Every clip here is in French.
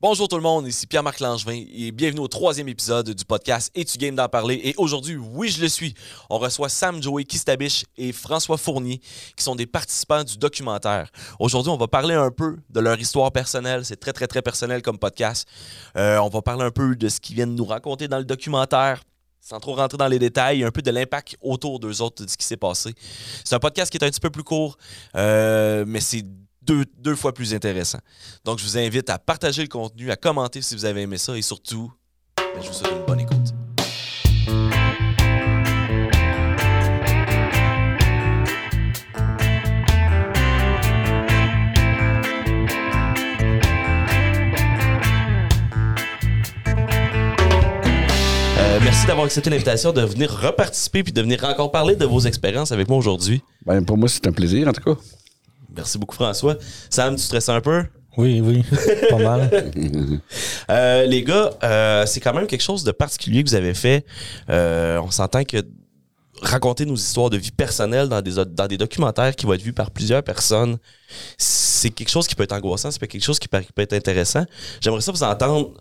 Bonjour tout le monde, ici Pierre-Marc Langevin et bienvenue au troisième épisode du podcast Es-tu game d'en parler? Et aujourd'hui, oui, je le suis. On reçoit Sam Joey Kistabiche et François Fournier qui sont des participants du documentaire. Aujourd'hui, on va parler un peu de leur histoire personnelle. C'est très, très, très personnel comme podcast. Euh, on va parler un peu de ce qu'ils viennent nous raconter dans le documentaire sans trop rentrer dans les détails, un peu de l'impact autour d'eux autres, de ce qui s'est passé. C'est un podcast qui est un petit peu plus court, euh, mais c'est deux, fois plus intéressant. Donc, je vous invite à partager le contenu, à commenter si vous avez aimé ça et surtout, ben, je vous souhaite une bonne écoute. Euh, merci d'avoir accepté l'invitation de venir reparticiper puis de venir encore parler de vos expériences avec moi aujourd'hui. Ben, pour moi, c'est un plaisir, en tout cas. Merci beaucoup, François. Sam, tu stresses un peu? Oui, oui, pas mal. Euh, les gars, euh, c'est quand même quelque chose de particulier que vous avez fait. Euh, on s'entend que raconter nos histoires de vie personnelle dans des, dans des documentaires qui vont être vus par plusieurs personnes, c'est quelque chose qui peut être angoissant, c'est quelque chose qui peut, être intéressant. J'aimerais ça vous entendre.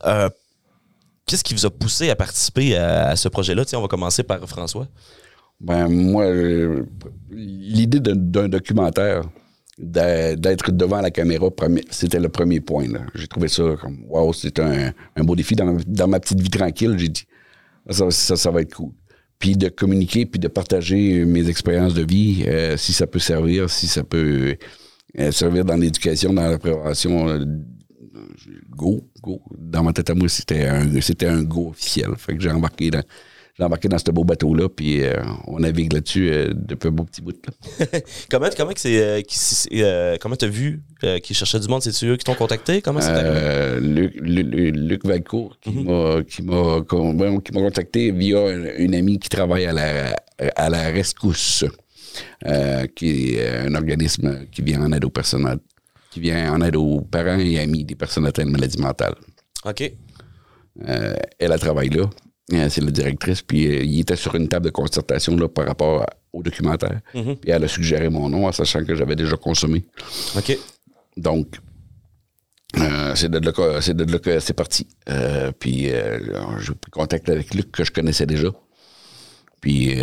Qu'est-ce qui vous a poussé à participer à, ce projet-là? on va commencer par François. Ben, moi, l'idée d'un documentaire, d'être devant la caméra, c'était le premier point. J'ai trouvé ça comme, wow, c'est un, beau défi. Dans ma, petite vie tranquille, j'ai dit, ça, ça, va être cool. Puis de communiquer, puis de partager mes expériences de vie, euh, si ça peut servir, si ça peut euh, servir dans l'éducation, dans la. Euh, go, go. Dans ma tête à moi, c'était un, un go officiel. Fait que j'ai embarqué dans, j'ai embarqué dans ce beau bateau-là, puis euh, on navigue là-dessus euh, depuis un beau petit bout. comment comment c'est, euh, euh, comment t'as vu qu'ils cherchaient du monde? C'est eux qui t'ont contacté? Comment c'est Luc, Luc, Valcourt qui, mhm. m'a, qui m'a contacté via une, amie qui travaille à la, à la Rescousse, qui est un organisme qui vient en aide aux personnes qui vient en aide aux parents et amis des personnes atteintes de maladie mentale. OK. elle a travaillé là. Euh, c'est la directrice, puis euh, il était sur une table de concertation là, par rapport au documentaire. Mhm. Puis elle a suggéré mon nom en sachant que j'avais déjà consommé. OK. Donc, euh, c'est de là que c'est parti. puis j'ai pris contact avec Luc que je connaissais déjà. Puis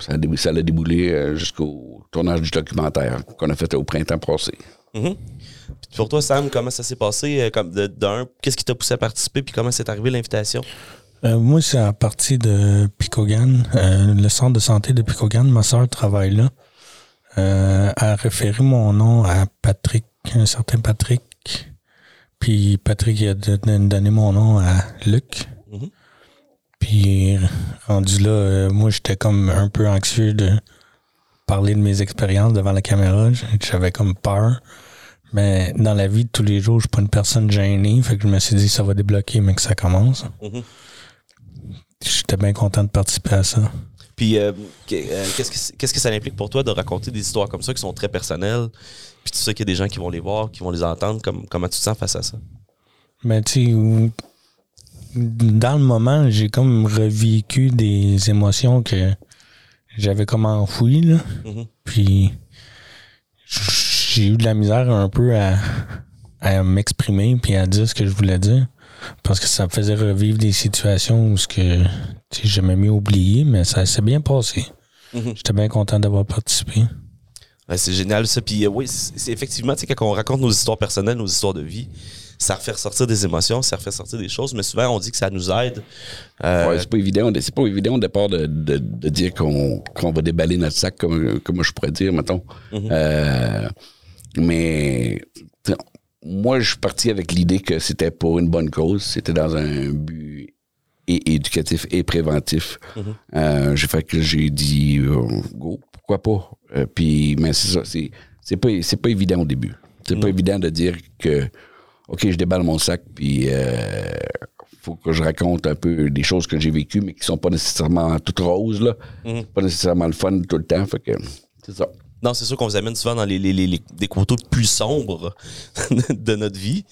ça, a ça a déboulé jusqu'au tournage du documentaire qu'on a fait au printemps passé. Mhm. Puis pour toi, Sam, comment ça s'est passé? Comme d'un, qu'est-ce qui t'a poussé à participer? Puis comment c'est arrivé l'invitation? Euh, moi, c'est à partir de Picogan, euh, le centre de santé de Picogan. Ma soeur travaille là. Euh, a référé mon nom à Patrick, un certain Patrick. Puis Patrick a donné mon nom à Luc. Mm-hmm. Puis rendu là, moi, j'étais comme un peu anxieux de parler de mes expériences devant la caméra. J'avais comme peur. Mais dans la vie de tous les jours, je suis pas une personne gênée. Fait que je me suis dit, ça va débloquer, mais que ça commence. Mm-hmm. J'étais bien content de participer à ça. Puis, euh, euh, qu'est-ce, que, ça implique pour toi de raconter des histoires comme ça qui sont très personnelles? Puis tu sais qu'il y a des gens qui vont les voir, qui vont les entendre. Comme, comment tu te sens face à ça? Ben, tu dans le moment, j'ai comme revécu des émotions que j'avais comme enfouies. Là. Mm-hmm. Puis, j'ai eu de la misère un peu à, à m'exprimer puis à dire ce que je voulais dire. Parce que ça me faisait revivre des situations où ce que j'aimais mieux oublier, mais ça s'est bien passé. Mhm. J'étais bien content d'avoir participé. c'est génial ça. Puis euh, oui, c'est effectivement, quand on raconte nos histoires personnelles, nos histoires de vie, ça refait ressortir des émotions, ça refait sortir des choses, mais souvent on dit que ça nous aide. Euh, c'est pas évident. C'est pas évident au départ de, dire qu'on va déballer notre sac, comme, comme je pourrais dire, mettons. Mhm. Euh, mais moi, je suis parti avec l'idée que c'était pour une bonne cause. C'était dans un but éducatif et préventif. Mm-hmm. Euh, j'ai fait que j'ai dit, euh, go, pourquoi pas? Euh, puis, mais c'est ça, c'est, pas, c'est pas évident au début. C'est pas évident de dire que, OK, je déballe mon sac, puis faut que je raconte un peu des choses que j'ai vécues, mais qui sont pas nécessairement toutes roses, là. Mm-hmm. Pas nécessairement le fun tout le temps. Fait que, c'est ça. Non, c'est sûr qu'on vous amène souvent dans les, les, les, des côtés plus sombres de notre vie.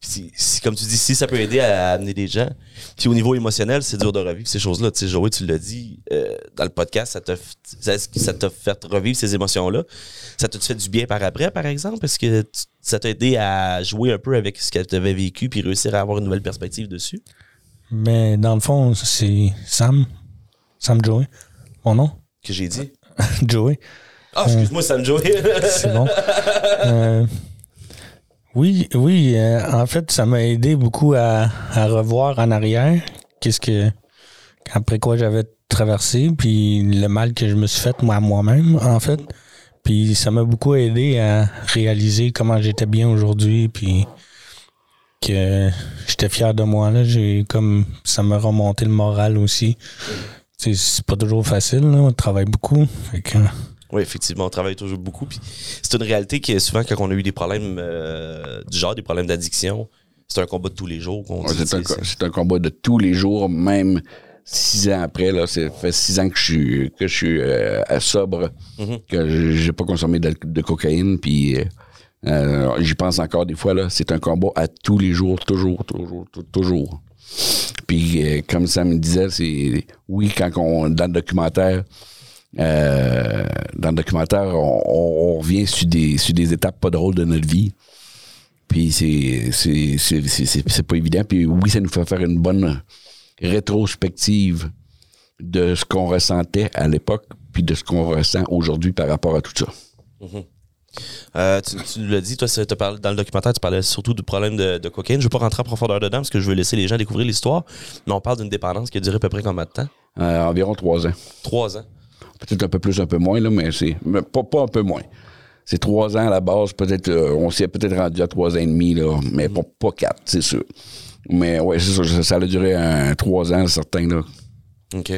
si, si- comme tu dis, si ça peut aider à amener des gens. Puis au niveau émotionnel, c'est dur de revivre ces choses-là. Tu sais, Joey, tu l'as dit euh, dans le podcast, ça t'a ça fait revivre ces émotions-là. Ça t'a fait du bien par après, par exemple? Est-ce que tu- ça t'a aidé à jouer un peu avec ce que tu avais vécu puis réussir à avoir une nouvelle perspective dessus? Mais dans le fond, c'est Sam. Sam Joey. Mon nom? Que j'ai dit? Joey. Ah, excuse-moi, Sam Joey. C'est bon. Euh, oui, oui. euh, en fait, ça m'a aidé beaucoup à, à revoir en arrière qu'est-ce que après quoi j'avais traversé, puis le mal que je me suis fait moi à moi-même, en fait. Puis ça m'a beaucoup aidé à réaliser comment j'étais bien aujourd'hui, puis que j'étais fier de moi. Là, j'ai comme ça m'a remonté le moral aussi. C'est pas toujours facile, là, on travaille beaucoup. Fait que, Oui, effectivement, on travaille toujours beaucoup. C'est une réalité que souvent, quand on a eu des problèmes euh, du genre, des problèmes d'addiction, c'est un combat de tous les jours. Ouais, c'est, un, combat de tous les jours, même six ans après. Là, ça fait six ans que je suis, que je suis euh, à sobre, Mhm. que j'ai pas consommé de, de cocaïne. Puis euh, j'y pense encore des fois. C'est un combat à tous les jours, toujours, toujours, tou- toujours. Puis comme ça me disait, c'est oui, quand on dans le documentaire. Euh, dans le documentaire, on, on- on revient sur des, sur des étapes pas drôles de notre vie. Puis c'est pas évident. Puis oui, ça nous fait faire une bonne rétrospective de ce qu'on ressentait à l'époque, puis de ce qu'on ressent aujourd'hui par rapport à tout ça. Euh, tu, tu nous l'as dit, toi, parlé- dans le documentaire, tu parlais surtout du problème de, de cocaïne. Je veux pas rentrer en profondeur dedans parce que je veux laisser les gens découvrir l'histoire. Mais on parle d'une dépendance qui a duré à peu près combien de temps? Euh, environ trois ans. Trois ans. Peut-être un peu plus, un peu moins, là, mais c'est pas, pas un peu moins. C'est trois ans à la base, peut-être euh, on s'y est peut-être rendu à trois ans et demi, là, mais pas, pas quatre, c'est sûr. Mais ouais, c'est sûr, ça, ça a duré un, trois ans, certains, là. OK.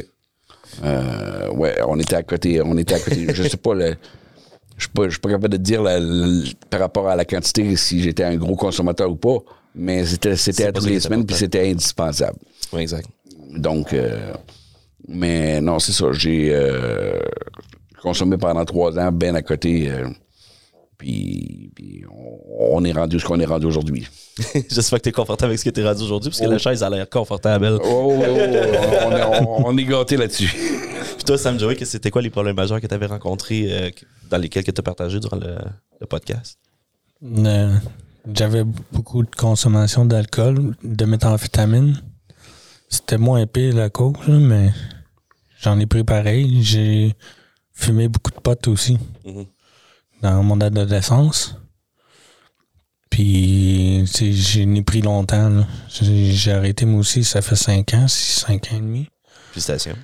Euh, ouais, on était à côté. On était à côté. je sais pas le. Je suis pas, je suis pas capable de dire la- la- par rapport à la quantité si j'étais un gros consommateur ou pas, mais c'était c'était à toutes les semaines puis c'était indispensable. Oui, exact. Donc, euh, mais non, c'est ça. J'ai euh, consommé pendant trois ans, ben à côté. euh, puis, puis on, on est rendu ce qu'on est rendu aujourd'hui. J'espère que tu es confortable avec ce que tu es rendu aujourd'hui parce que la chaise a l'air confortable. Oh, oh, oh, on, est, on- on est gâté là-dessus. Puis toi, Sam Joey, que c'était quoi les problèmes majeurs que tu avais rencontrés euh, dans lesquels tu as partagé durant le, le podcast? Euh, J'avais beaucoup de consommation d'alcool, de méthamphétamine. C'était moins pire la cause, là, mais j'en ai pris pareil. J'ai fumé beaucoup de potes aussi Mhm. dans mon adolescence. Puis, j'en ai pris longtemps. J'ai arrêté moi aussi, ça fait 5 ans, 5 ans et demi. Félicitations.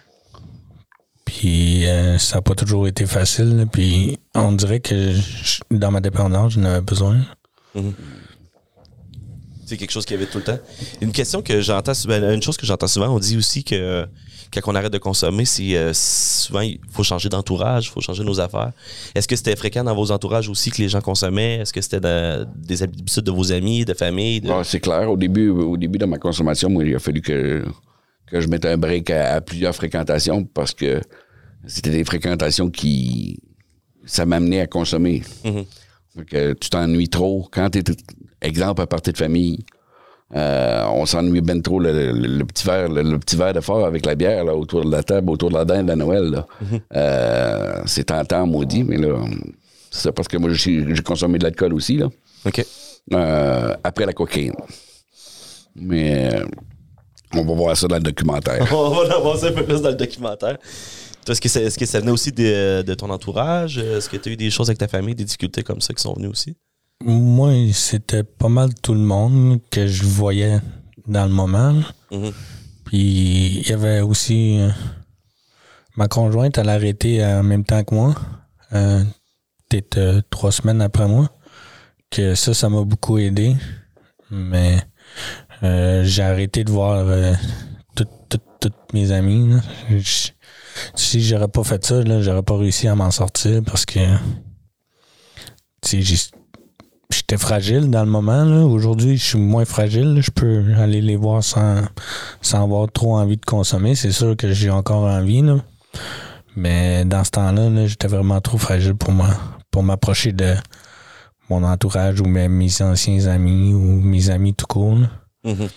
Puis euh, ça n'a pas toujours été facile. là. Puis on dirait que je- dans ma dépendance, j'en avais besoin. C'est quelque chose qui avait tout le temps. Une question que j'entends souvent, une chose que j'entends souvent, on dit aussi que quand on arrête de consommer, c'est euh, souvent il faut changer d'entourage, il faut changer nos affaires. Est-ce que c'était fréquent dans vos entourages aussi que les gens consommaient? Est-ce que c'était dans des habitudes de vos amis, de famille? de- Ah, c'est clair. Au début, au début de ma consommation, moi, il a fallu que, que je mette un break à, à plusieurs fréquentations parce que c'était des fréquentations qui. Ça m'amenait à consommer. Mhm. Fait que tu t'ennuies trop. Quand tu exemple, à partir de famille, euh, on s'ennuie ben trop le, le- le petit verre, le, le petit verre de fort avec la bière là, autour de la table, autour de la dinde à Noël. là. Euh, c'est tentant, maudit, mais là, c'est parce que moi, j'ai consommé de l'alcool aussi, là. OK. Euh, après la cocaïne. Mais on va voir ça dans le documentaire. On va en avancer un peu plus dans le documentaire. Est-ce que, ça, est-ce que ça venait aussi de, de ton entourage? Est-ce que tu as eu des choses avec ta famille, des difficultés comme ça qui sont venues aussi? Moi, c'était pas mal tout le monde que je voyais dans le moment. Mhm. Puis il y avait aussi euh, ma conjointe, elle a arrêté en même temps que moi, euh, peut-être euh, trois semaines après moi. Que ça, ça m'a beaucoup aidé. Mais euh, j'ai arrêté de voir euh, toutes toutes- toutes mes amies. là. Je- si j'aurais pas fait ça, là, j'aurais pas réussi à m'en sortir parce que j'ai- j'étais fragile dans le moment. Aujourd'hui, je suis moins fragile. Je peux aller les voir sans, sans avoir trop envie de consommer. C'est sûr que j'ai encore envie. là. Mais dans ce temps-là, là, j'étais vraiment trop fragile pour moi pour m'approcher de mon entourage ou même mes anciens amis ou mes amis tout court. là. Mhm.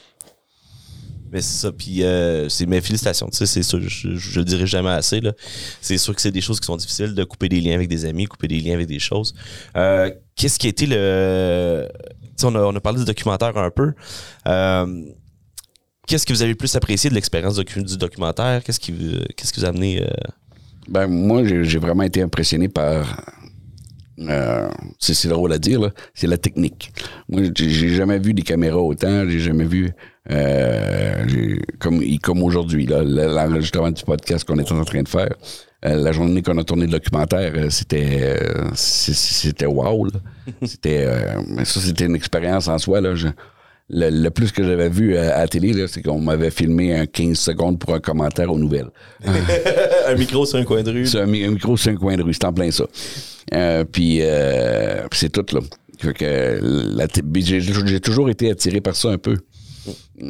Mais c'est ça, puis euh, c'est mes félicitations, tu sais, c'est sûr, je, je le dirai jamais assez. C'est sûr que c'est des choses qui sont difficiles, de couper des liens avec des amis, couper des liens avec des choses. Euh, Qu'est-ce qui a été le... On a, on a parlé du documentaire un peu. Euh, Qu'est-ce que vous avez le plus apprécié de l'expérience du documentaire? Qu'est-ce qui, qu'est-ce qui vous a amené... euh, Ben, moi, j'ai vraiment été impressionné par. Euh, c'est drôle à dire, c'est la technique. Moi, j'ai jamais vu des caméras autant, j'ai jamais vu. euh, comme comme aujourd'hui, l'enregistrement du podcast qu'on est en train de faire. euh, la journée qu'on a tourné le documentaire, euh, c'était c'était wow. C'était ça, c'était une expérience en soi. Là, Je- le, le plus que j'avais vu à, à la télé, c'est qu'on m'avait filmé un 15 secondes pour un commentaire aux nouvelles. un micro sur un coin de rue? Un, mi- un micro sur un coin de rue, c'est en plein ça. Euh, puis euh, c'est tout, là. Fait que j'ai toujours été attiré par ça un peu.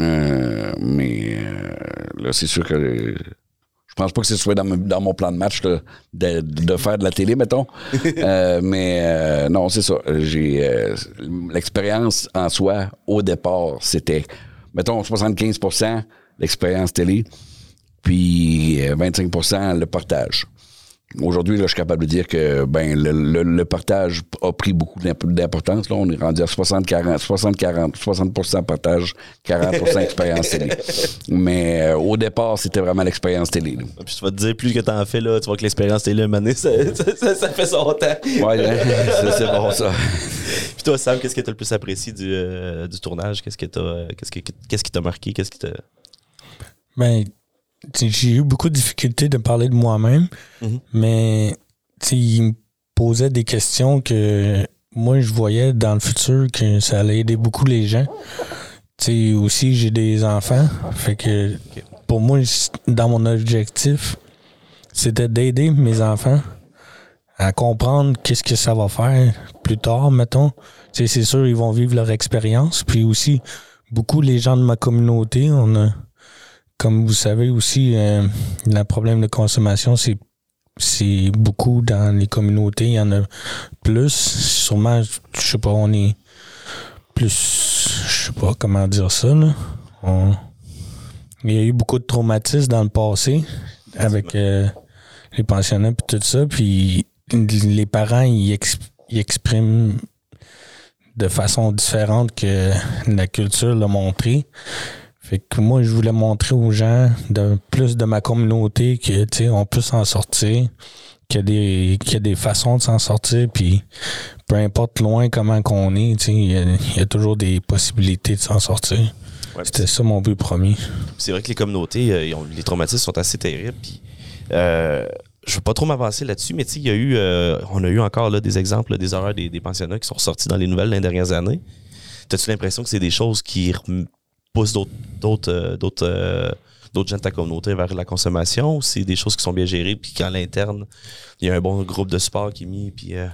Euh, mais euh, là, c'est sûr que euh, je pense pas que ce soit dans, mon- dans mon plan de match là, de, de faire de la télé, mettons. Euh, mais euh, non, c'est ça. J'ai euh, l'expérience en soi, au départ, c'était, mettons, 75% l'expérience télé, puis euh, 25% le partage. Aujourd'hui, là, je suis capable de dire que ben le, le- le partage a pris beaucoup d'imp- d'importance. Là, on est rendu à 60-40, 60-40, 60 partage, 40% expérience télé. Mais euh, au départ, c'était vraiment l'expérience télé. là. Puis tu vas te dire, plus que t'en fais, là, tu vois que l'expérience t'es là, mané, ça, ça, ça- ça fait son temps. Ouais, hein, c'est- bon ça. Puis toi, Sam, qu'est-ce que t'as le plus apprécié du, euh, du tournage? Qu'est-ce que t'as, euh, qu'est-ce que, qu'est-ce qui t'a marqué? Qu'est-ce qui t'a... Ben, tu j'ai eu beaucoup de difficultés de parler de moi-même, Mhm. mais tu sais, il me posait des questions que moi, je voyais dans le futur que ça allait aider beaucoup les gens. Tu sais, aussi, j'ai des enfants. Fait que pour moi, dans mon objectif, c'était d'aider mes enfants à comprendre qu'est-ce que ça va faire plus tard, mettons. Tu sais, c'est sûr, ils vont vivre leur expérience. Puis aussi, beaucoup les gens de ma communauté, on a comme vous savez aussi, euh, le problème de consommation, c'est c'est beaucoup dans les communautés. Il y en a plus. Sûrement, je sais pas, on est plus. Je sais pas comment dire ça. Il y a eu beaucoup de traumatismes dans le passé avec euh, les pensionnats et tout ça. Puis les parents, ils, ils expriment de façon différente que la culture l'a montré. Fait que moi, je voulais montrer aux gens, de plus de ma communauté, que, tu on peut s'en sortir, qu'il y a des, qu'il y a des façons de s'en sortir, puis peu importe loin comment qu'on est, tu il y, a- il y a toujours des possibilités de s'en sortir. Ouais, C'était ça mon but premier. c'est vrai que les communautés, euh, les traumatismes sont assez terribles. Puis, euh, je veux pas trop m'avancer là-dessus, mais il y a eu, euh, on a eu encore là, des exemples, là, des horreurs des, des pensionnats qui sont ressortis dans les nouvelles dans les dernières années. T'as-tu l'impression que c'est des choses qui poussent d'autres, d'autres, euh, euh, d'autres gens de ta communauté vers la consommation ou c'est des choses qui sont bien gérées puis qu'à l'interne, il y a un bon groupe de sport qui est mis puis euh,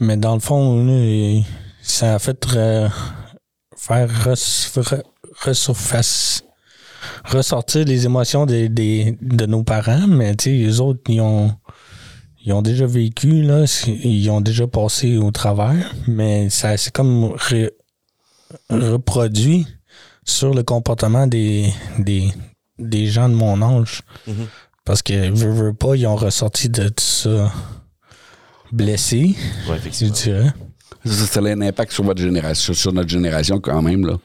Mais dans le fond, ça a fait re- faire ressortir les émotions des, des- de nos parents, mais tu sais, les autres, ils ont, ils ont déjà vécu, là, ils ont déjà passé au travers, mais ça c'est comme re- reproduit sur le comportement des, des, des gens de mon âge. Mhm. Parce que, veux, veux pas, ils ont ressorti de tout ça blessés, ouais, je effectivement. Dirais. Ça, ça a un impact sur votre génération, sur notre génération quand même, là.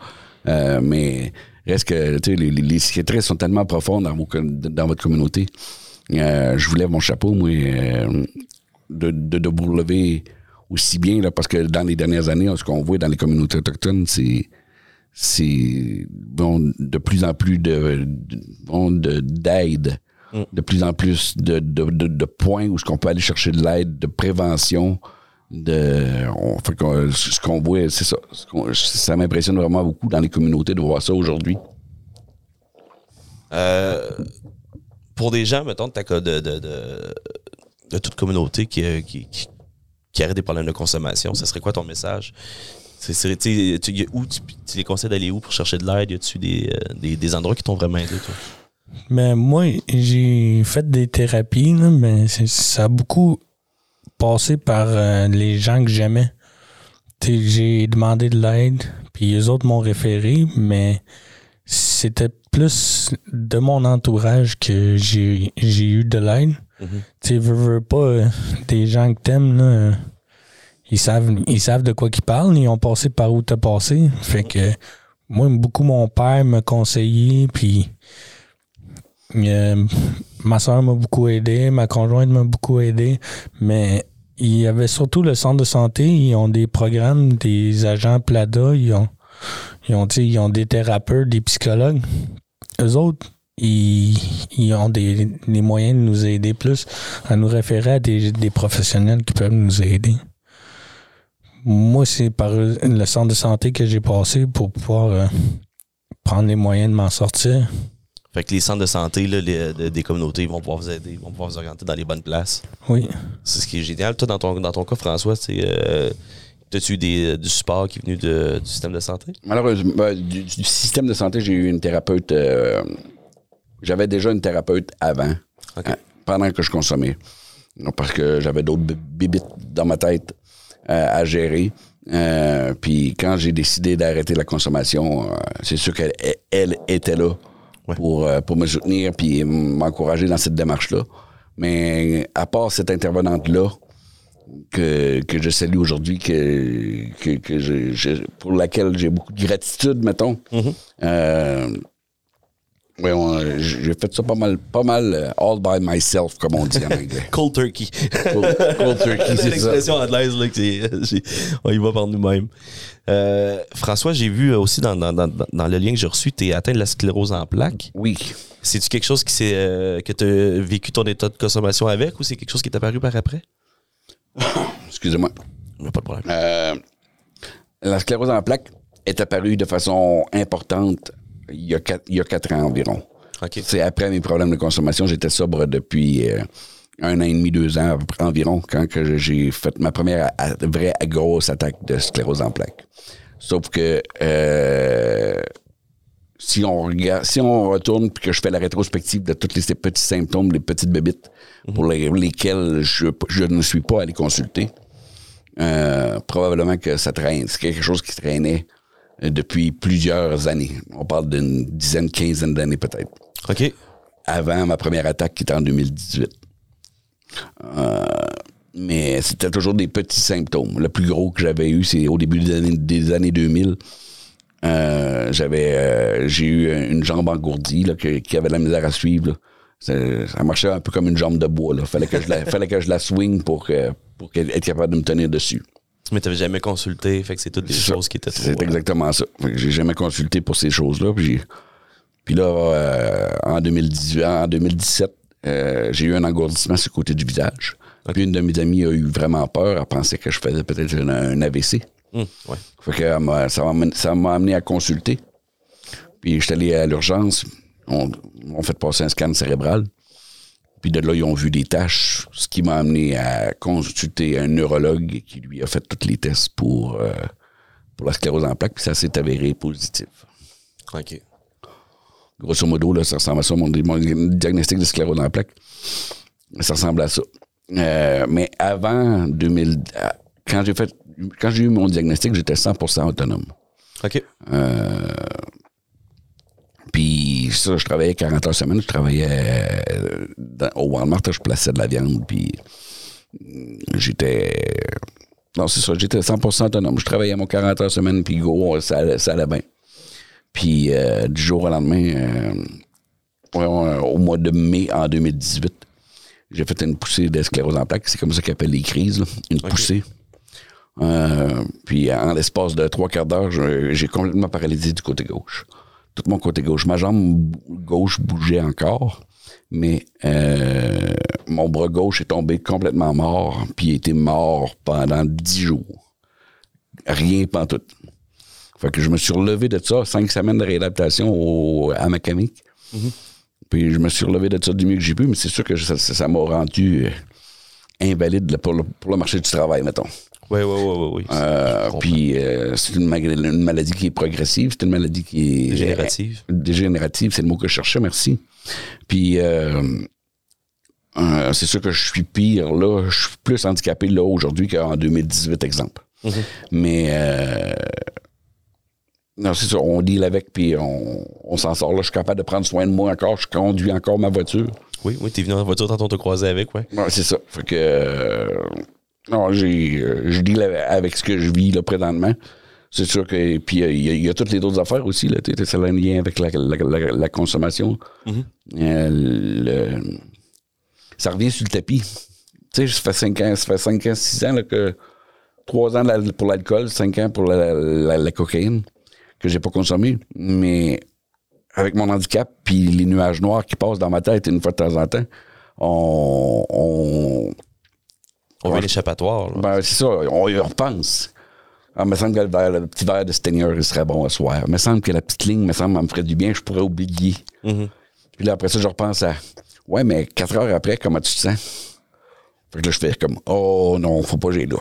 Euh, mais reste que, tu sais, les, les- les cicatrices sont tellement profondes dans, vos dans votre communauté. Euh, je vous lève mon chapeau, moi, euh, de, de, de vous relever aussi bien, là, parce que dans les dernières années, ce qu'on voit dans les communautés autochtones, c'est c'est bon, de plus en plus de, de- bon, de- d'aide, Mm. de plus en plus de, de, de, points où ce qu'on peut aller chercher de l'aide, de prévention, de on, fait qu'on- ce qu'on voit, c'est ça. Ce ça m'impressionne vraiment beaucoup dans les communautés de voir ça aujourd'hui. Euh, pour des gens, mettons, de, de, de, de, toute communauté qui, euh, qui, qui, qui aurait des problèmes de consommation, ce serait quoi ton message? C'est, tu tu- y a où, tu, tu les conseilles d'aller où pour chercher de l'aide? Y a-tu des, euh, des, des endroits qui t'ont vraiment aidé, toi? Mais moi, j'ai fait des thérapies, là, mais ça a beaucoup passé par euh, les gens que j'aimais. j'ai demandé de l'aide, puis eux autres m'ont référé, mais c'était plus de mon entourage que j'ai eu de l'aide. Mhm. Tu veux, veux pas, euh, des gens que t'aimes, là, ils savent, ils savent de quoi qu'ils parlent, ils ont passé par où t'as passé. Fait que moi, beaucoup mon père m'a conseillé, puis euh, ma soeur m'a beaucoup aidé, ma conjointe m'a beaucoup aidé, mais il y avait surtout le centre de santé, ils ont des programmes, des agents PLADA, ils ont, ils ont, ils ont des thérapeutes, des psychologues. Eux autres, ils, ils ont des, moyens de nous aider plus à nous référer à des professionnels qui peuvent nous aider. Moi, c'est par le centre de santé que j'ai passé pour pouvoir euh, prendre les moyens de m'en sortir. Fait que les centres de santé là, les- de- des communautés ils vont pouvoir vous aider, ils vont pouvoir vous orienter dans les bonnes places. Oui. C'est ce qui est génial. Toi, dans ton, dans ton cas, François, c'est. Euh, T'as-tu eu des- du support qui est venu de- du système de santé? Malheureusement, ben, du, du système de santé, j'ai eu une thérapeute. euh, j'avais déjà une thérapeute avant, OK. hein, pendant que je consommais. Parce que j'avais d'autres bibites dans ma tête euh, à gérer. Euh, puis quand j'ai décidé d'arrêter la consommation, euh, c'est sûr qu'elle elle était là Ouais. pour, euh, pour me soutenir puis m'encourager dans cette démarche-là. Mais à part cette intervenante-là, que, que je salue aujourd'hui, que, que, que je- je- pour laquelle j'ai beaucoup de gratitude, mettons. Euh, ouais, on- j'ai fait ça pas mal, pas mal euh, all by myself, comme on dit en anglais. Cold turkey. Cold, cold turkey, C'est l'expression anglaise, là, on y va par nous-mêmes. Euh, François, j'ai vu aussi dans, dans, dans, dans le lien que j'ai reçu, tu es atteint de la sclérose en plaques. Oui. C'est-tu quelque chose qui s'est, euh, que tu as vécu ton état de consommation avec ou c'est quelque chose qui est apparu par après? Excusez-moi. Pas de problème. Euh, la sclérose en plaques est apparue de façon importante il y a quatre, il y a quatre ans environ. OK. C'est après mes problèmes de consommation, j'étais sobre depuis euh, un an et demi, deux ans environ, quand que j'ai fait ma première vraie grosse attaque de sclérose en plaques. Sauf que euh, si on regarde, si on retourne puis que je fais la rétrospective de tous les, ces petits symptômes, les petites bébites pour les- lesquels je, je ne suis pas allé consulter, euh, probablement que ça traîne. C'est quelque chose qui traînait depuis plusieurs années. On parle d'une dizaine, quinzaine d'années peut-être OK. avant ma première attaque qui était en 2018. Euh, mais c'était toujours des petits symptômes. Le plus gros que j'avais eu, c'est au début des années, des années 2000. Euh, j'avais, euh, j'ai eu une jambe engourdie là, que- qui avait de la misère à suivre. là. Ça, ça marchait un peu comme une jambe de bois. Là. Fallait que je la, fallait que je la swing pour, que, pour qu'elle- être capable de me tenir dessus. Mais tu jamais consulté, fait que c'est toutes des ça. choses qui étaient trop. C'est euh, exactement ça. J'ai jamais consulté pour ces choses-là. Puis, puis là, euh, en, 2018, en 2017, euh, j'ai eu un engourdissement sur le côté du visage. Puis une de mes amies a eu vraiment peur. Elle pensait que je faisais peut-être un, AVC. hum, ouais. Fait que ça m'a amené- ça m'a amené à consulter. Puis je suis allé à l'urgence. On, on fait passer un scan cérébral. Puis de là, ils ont vu des taches, ce qui m'a amené à consulter un neurologue qui lui a fait tous les tests pour, euh, pour la sclérose en plaques. Puis ça s'est avéré positif. OK. Grosso modo, là, ça ressemble à ça, mon, mon diagnostic de sclérose en plaques. Ça ressemble à ça. Euh, mais avant 2000, euh, quand j'ai fait, quand j'ai eu mon diagnostic, j'étais 100% autonome. OK. Puis ça, je travaillais 40 heures semaine. Je travaillais euh, dans- au Walmart, je plaçais de la viande. Puis euh, j'étais... Non, c'est ça, j'étais 100% autonome. Je travaillais mon 40 heures semaine, puis go, ça, allait- ça allait bien. Puis euh, du jour au lendemain, euh, au mois de mai en 2018, j'ai fait une poussée de sclérose en plaques. C'est comme ça qu'ils appellent les crises, là. une poussée. Euh, puis en l'espace de trois quarts d'heure, j'ai complètement paralysé du côté gauche. Tout mon côté gauche. Ma jambe gauche bougeait encore, mais euh, mon bras gauche est tombé complètement mort, puis il était mort pendant dix jours. Rien tout. Fait que je me suis relevé de ça, cinq semaines de réadaptation au, à Macamic. Puis je me suis relevé de ça du mieux que j'ai pu, mais c'est sûr que ça m'a rendu euh, invalide pour, le, pour le marché du travail, mettons. Oui, oui, oui, oui. Euh, puis euh, c'est une, ma- une maladie qui est progressive, c'est une maladie qui est Dégénérative. dégénérative, c'est le mot que je cherchais, merci. Puis euh, euh, c'est sûr que je suis pire là, je suis plus handicapé là aujourd'hui qu'en 2018, exemple. Mais euh, non, c'est ça. On deal avec, puis on, on s'en sort. Là, je suis capable de prendre soin de moi encore. Je conduis encore ma voiture. Oui, oui, t'es venu en voiture tantôt te croiser avec, ouais. Ouais, c'est ça. Fait que. euh, non, j'ai. euh, Je deal avec- ce que je vis là, présentement. C'est sûr que. Puis euh, il y, a- il y a toutes les autres affaires aussi. Là, tu sais, ça a un lien avec la, la- la- la consommation. Mhm. Euh, le- ça revient sur le tapis. Tu sais, ça fait 5 ans, ça fait 5 ans, 6 ans là, que. 3 ans pour l'alcool, 5 ans pour la, cocaïne, que j'ai pas consommé. Mais avec mon handicap, puis les nuages noirs qui passent dans ma tête une fois de temps en temps, on, on, On veut l'échappatoire, ben, c'est ça, on y repense. Ah, il me semble que le, verre- le petit verre de Stinger, il serait bon à soir. Il me semble que la petite ligne, me semble, elle me ferait du bien, je pourrais oublier. Mhm. Puis là, après ça, je repense à, ouais, mais quatre heures après, comment tu te sens? Fait que là, je fais comme, oh non, faut pas j'aille là.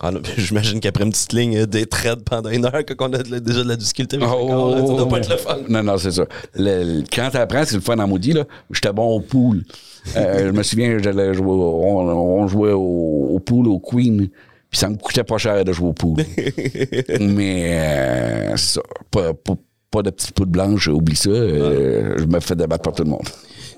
Ah, non, J'imagine qu'après une petite ligne euh, des trades pendant une heure, quand on a de déjà de la difficulté là, ça doit pas être le fun. Non, non, c'est ça. Le- quand tu apprends, c'est le fun en maudit, là. J'étais bon au pool. Euh, je me souviens, j'allais jouer on, on jouait au, au pool, au Queen, puis ça me coûtait pas cher de jouer au pool. Mais euh, ça. Pas, pas, pas de petite poudre blanche, oublie ça. euh, je me fais débattre par tout le monde.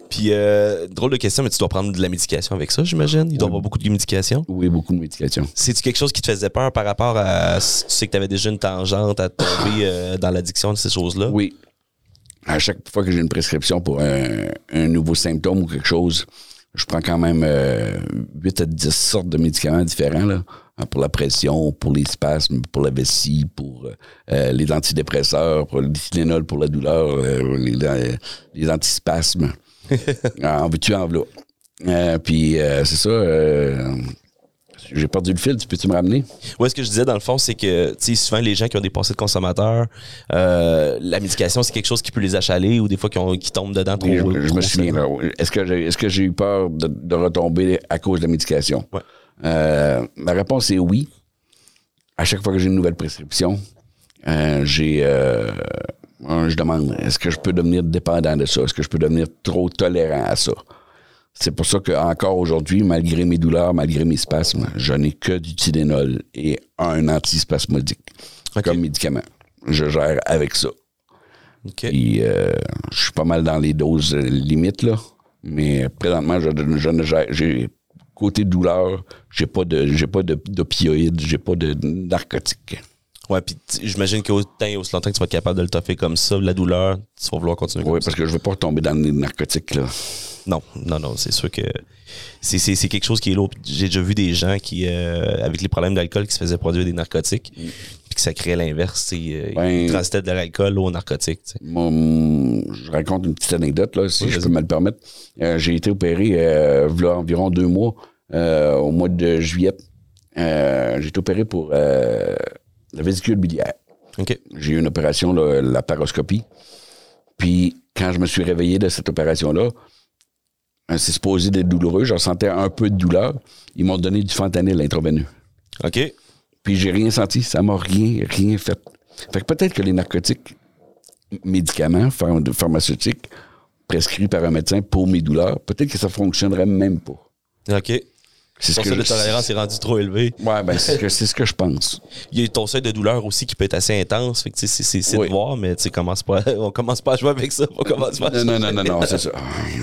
Puis, euh, drôle de question, mais tu dois prendre de la médication avec ça, j'imagine? Il doit avoir beaucoup de médication. Oui, beaucoup de médication. C'est-tu quelque chose qui te faisait peur par rapport à. Tu sais que tu avais déjà une tangente à tomber euh, dans l'addiction de ces choses-là? Oui. À chaque fois que j'ai une prescription pour un, un nouveau symptôme ou quelque chose, je prends quand même euh, 8 à 10 sortes de médicaments différents. Là, Hein, pour la pression, pour les spasmes, pour la vessie, pour euh, les antidépresseurs, pour le Tylenol pour la douleur, euh, les, les antispasmes. en veux-tu, en. Euh, puis euh, c'est ça. J'ai perdu le fil, tu peux-tu me ramener? Ouais, ce que je disais dans le fond, c'est que tu sais, souvent les gens qui ont des passés de consommateurs, euh, la médication, c'est quelque chose qui peut les achaler ou des fois qui, ont- qui tombent dedans trop. Oui, je, je trop me souviens. Est-ce que j'ai est-ce que j'ai eu peur de, de retomber à cause de la médication? Ouais. Euh, la réponse est oui. À chaque fois que j'ai une nouvelle prescription, euh, j'ai je demande est-ce que je peux devenir dépendant de ça? Est-ce que je peux devenir trop tolérant à ça? C'est pour ça qu'encore aujourd'hui, malgré mes douleurs, malgré mes spasmes, je n'ai que du Tylenol et un antispasmodique comme médicament. Je gère avec ça. Puis euh, je suis pas mal dans les doses limites, là. Mais présentement, je, je ne gère- j'ai côté douleur, j'ai pas de j'ai pas de- d'opioïdes, j'ai pas de narcotiques. Ouais, puis j'imagine qu'autant et aussi longtemps que tu vas être capable de le toffer comme ça, la douleur, tu vas vouloir continuer Oui, ça. parce que je veux pas tomber dans les narcotiques, là. Non, non, non, c'est sûr que c'est, quelque chose qui est lourd. J'ai déjà vu des gens qui, euh, avec les problèmes d'alcool, qui se faisaient produire des narcotiques, puis que ça créait l'inverse. euh, Ben- Ils transitaient de l'alcool au narcotique. hum, je raconte une petite anecdote, là, si Oui, je peux me le permettre. Euh, j'ai été opéré euh, v'là environ deux mois, euh, au mois de juillet. J'ai été opéré pour la vésicule biliaire. J'ai eu une opération, là, la paroscopie. Puis, quand je me suis réveillé de cette opération-là, c'est supposé d'être douloureux. Je ressentais un peu de douleur. Ils m'ont donné du fentanyl intraveineux. OK. Puis, j'ai rien senti. Ça m'a rien, rien fait. Fait que peut-être que les narcotiques, médicaments pharm- pharmaceutiques, prescrits par un médecin pour mes douleurs, peut-être que ça fonctionnerait même pas. OK. C'est ce Ton que seuil de tolérance est rendu trop élevé. Ouais, ben, c'est ce que, ce je pense. Il y a ton seuil de douleur aussi qui peut être assez intense. Fait que tu sais, c'est, c'est, c'est Oui. de voir, mais tu sais, commence pas, on commence pas à jouer avec ça. On commence pas à Non, non, non, non, non, c'est ça.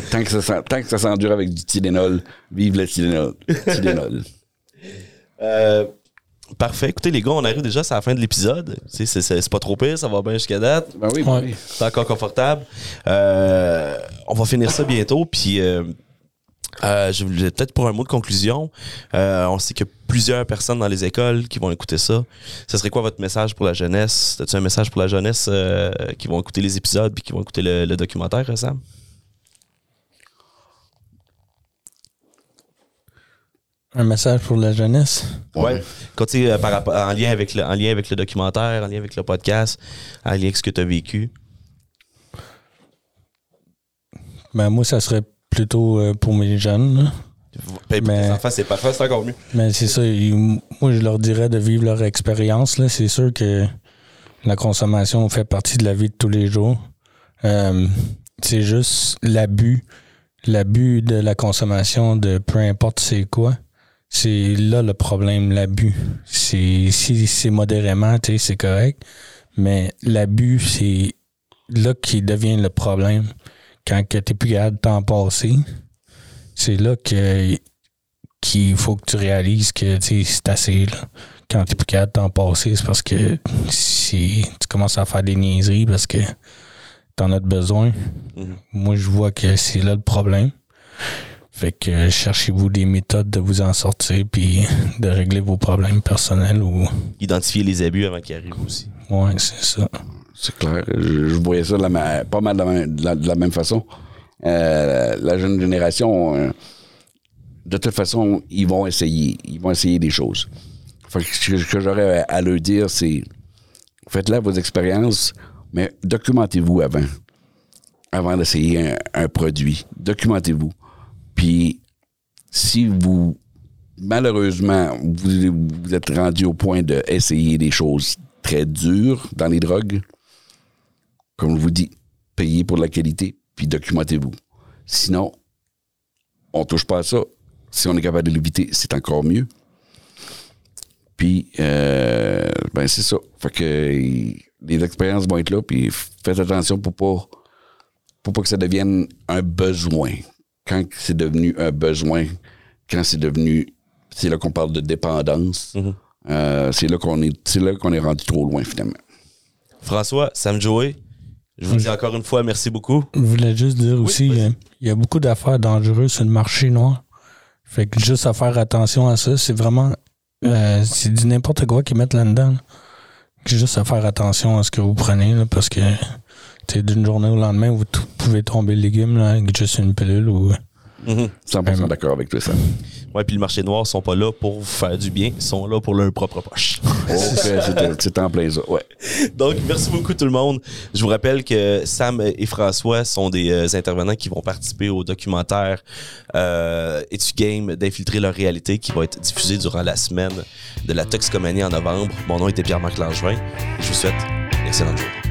Tant que ça, s'en- tant que ça s'endure avec du Tylenol, vive le Tylenol. Tylenol. Euh, parfait. Écoutez, les gars, on arrive déjà à la fin de l'épisode. Tu sais, C'est, pas trop pire, ça va bien jusqu'à date. Ben oui, ben Ouais. oui. C'est encore confortable. Euh, on va finir ça bientôt. Puis, euh, euh, je voulais peut-être pour un mot de conclusion. euh, on sait qu'il y a plusieurs personnes dans les écoles qui vont écouter ça. Ce serait quoi votre message pour la jeunesse? As-tu un message pour la jeunesse euh, qui vont écouter les épisodes puis qui vont écouter le, le documentaire, Sam? Un message pour la jeunesse? Ouais. Quand tu sais, euh, par rapport- en, lien avec le, en lien avec le documentaire, en lien avec le podcast, en lien avec ce que tu as vécu. Ben, moi, ça serait plutôt euh, pour mes jeunes. là. Ben, Mais- enfants, c'est parfait, c'est encore mieux. Mais c'est ça. ils- moi, je leur dirais de vivre leur expérience. là. C'est sûr que la consommation fait partie de la vie de tous les jours. Euh, c'est juste l'abus. L'abus de la consommation de peu importe c'est quoi. C'est là le problème, l'abus. C'est si c'est modérément, tu sais, c'est correct. Mais l'abus, c'est là qui devient le problème. Quand tu n'es plus capable de t'en passer, c'est là que qu'il faut que tu réalises que c'est assez. Là. Quand tu n'es plus capable de t'en passer, c'est parce que si tu commences à faire des niaiseries parce que tu en as besoin. Mhm. Moi, je vois que c'est là le problème. Fait que cherchez-vous des méthodes de vous en sortir puis de régler vos problèmes personnels ou Identifier les abus avant qu'ils arrivent aussi. ouais, c'est ça. C'est clair. Je, voyais ça pas mal de la, même- façon. Euh, la jeune génération, euh, de toute façon, ils vont essayer. Ils vont essayer des choses. Fait que ce que, j'aurais à, leur dire, c'est faites-là vos expériences, mais documentez-vous avant. Avant d'essayer un, un produit. Documentez-vous. Puis, si vous, malheureusement, vous, vous êtes rendu au point d'essayer des choses très dures dans les drogues, comme je vous dis, payez pour la qualité, puis documentez-vous. Sinon, on touche pas à ça. Si on est capable de l'éviter, c'est encore mieux. Puis, euh, ben c'est ça. Fait que les expériences vont être là, puis faites attention pour pas, pour pas que ça devienne un besoin. Quand c'est devenu un besoin, quand c'est devenu, c'est là qu'on parle de dépendance. euh, c'est là qu'on est, c'est là qu'on est rendu trop loin finalement. François, Sam Joey, je vous dis encore une fois merci beaucoup. Je voulais juste dire aussi, euh, il y a beaucoup d'affaires dangereuses sur le marché noir. Fait que juste à faire attention à ça, c'est vraiment. euh, c'est du n'importe quoi qu'ils mettent là-dedans. là. Juste à faire attention à ce que vous prenez, là, parce que d'une journée au lendemain, vous pouvez tomber le légume là, avec juste une pilule ou. 100% Vraiment. d'accord avec toi, Sam. Ouais, puis le marché noir sont pas là pour vous faire du bien, ils sont là pour leur propre poche. Oh, c'est- c'est en plein ça. Ouais. Donc, merci beaucoup tout le monde. Je vous rappelle que Sam et François sont des euh, intervenants qui vont participer au documentaire euh, Etu Game d'infiltrer leur réalité qui va être diffusé durant la semaine de la toxicomanie en novembre. Mon nom était Pierre-Marc Langevin. Je vous souhaite une excellente journée.